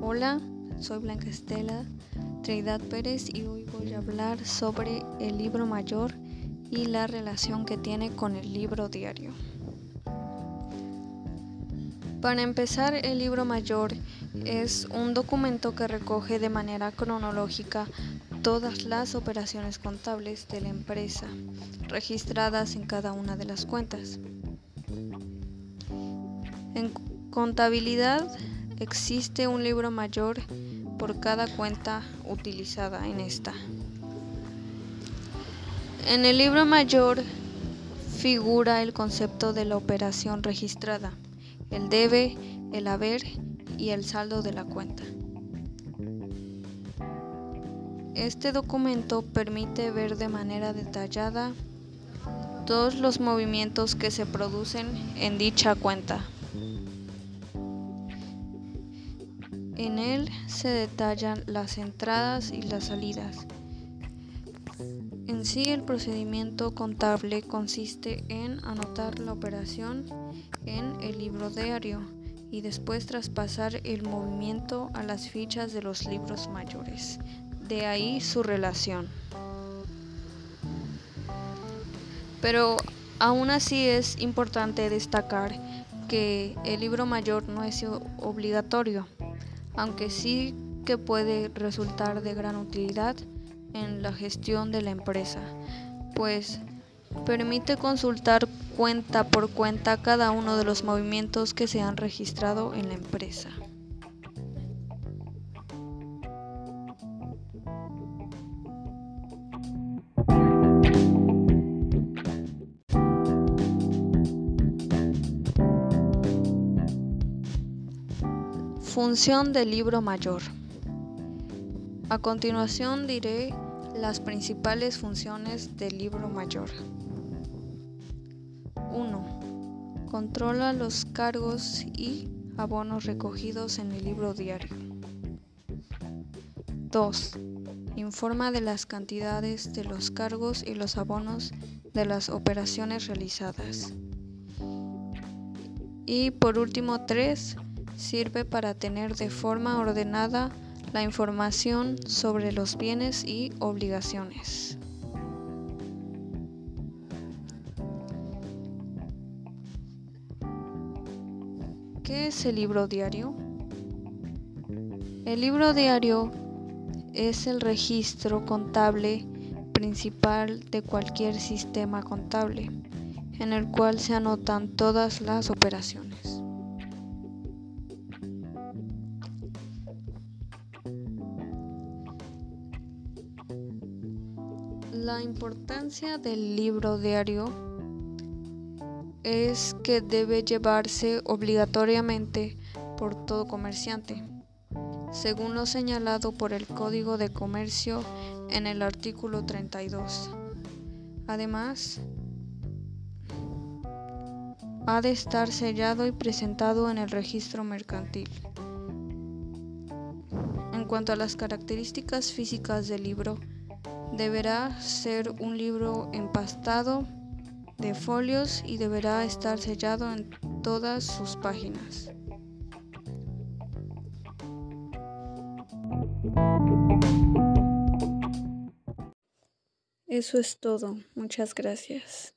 Hola, soy Blanca Estela Trinidad Pérez y hoy voy a hablar sobre el libro mayor y la relación que tiene con el libro diario. Para empezar, el libro mayor es un documento que recoge de manera cronológica todas las operaciones contables de la empresa registradas en cada una de las cuentas. En contabilidad existe un libro mayor por cada cuenta utilizada en esta. En el libro mayor figura el concepto de la operación registrada, el debe, el haber y el saldo de la cuenta. Este documento permite ver de manera detallada todos los movimientos que se producen en dicha cuenta. En él se detallan las entradas y las salidas. En sí el procedimiento contable consiste en anotar la operación en el libro diario y después traspasar el movimiento a las fichas de los libros mayores. De ahí su relación. Pero aún así es importante destacar que el libro mayor no es obligatorio aunque sí que puede resultar de gran utilidad en la gestión de la empresa, pues permite consultar cuenta por cuenta cada uno de los movimientos que se han registrado en la empresa. Función del libro mayor. A continuación diré las principales funciones del libro mayor. 1. Controla los cargos y abonos recogidos en el libro diario. 2. Informa de las cantidades de los cargos y los abonos de las operaciones realizadas. Y por último, 3 sirve para tener de forma ordenada la información sobre los bienes y obligaciones. ¿Qué es el libro diario? El libro diario es el registro contable principal de cualquier sistema contable, en el cual se anotan todas las operaciones. La importancia del libro diario es que debe llevarse obligatoriamente por todo comerciante, según lo señalado por el Código de Comercio en el artículo 32. Además, ha de estar sellado y presentado en el registro mercantil. En cuanto a las características físicas del libro, Deberá ser un libro empastado de folios y deberá estar sellado en todas sus páginas. Eso es todo. Muchas gracias.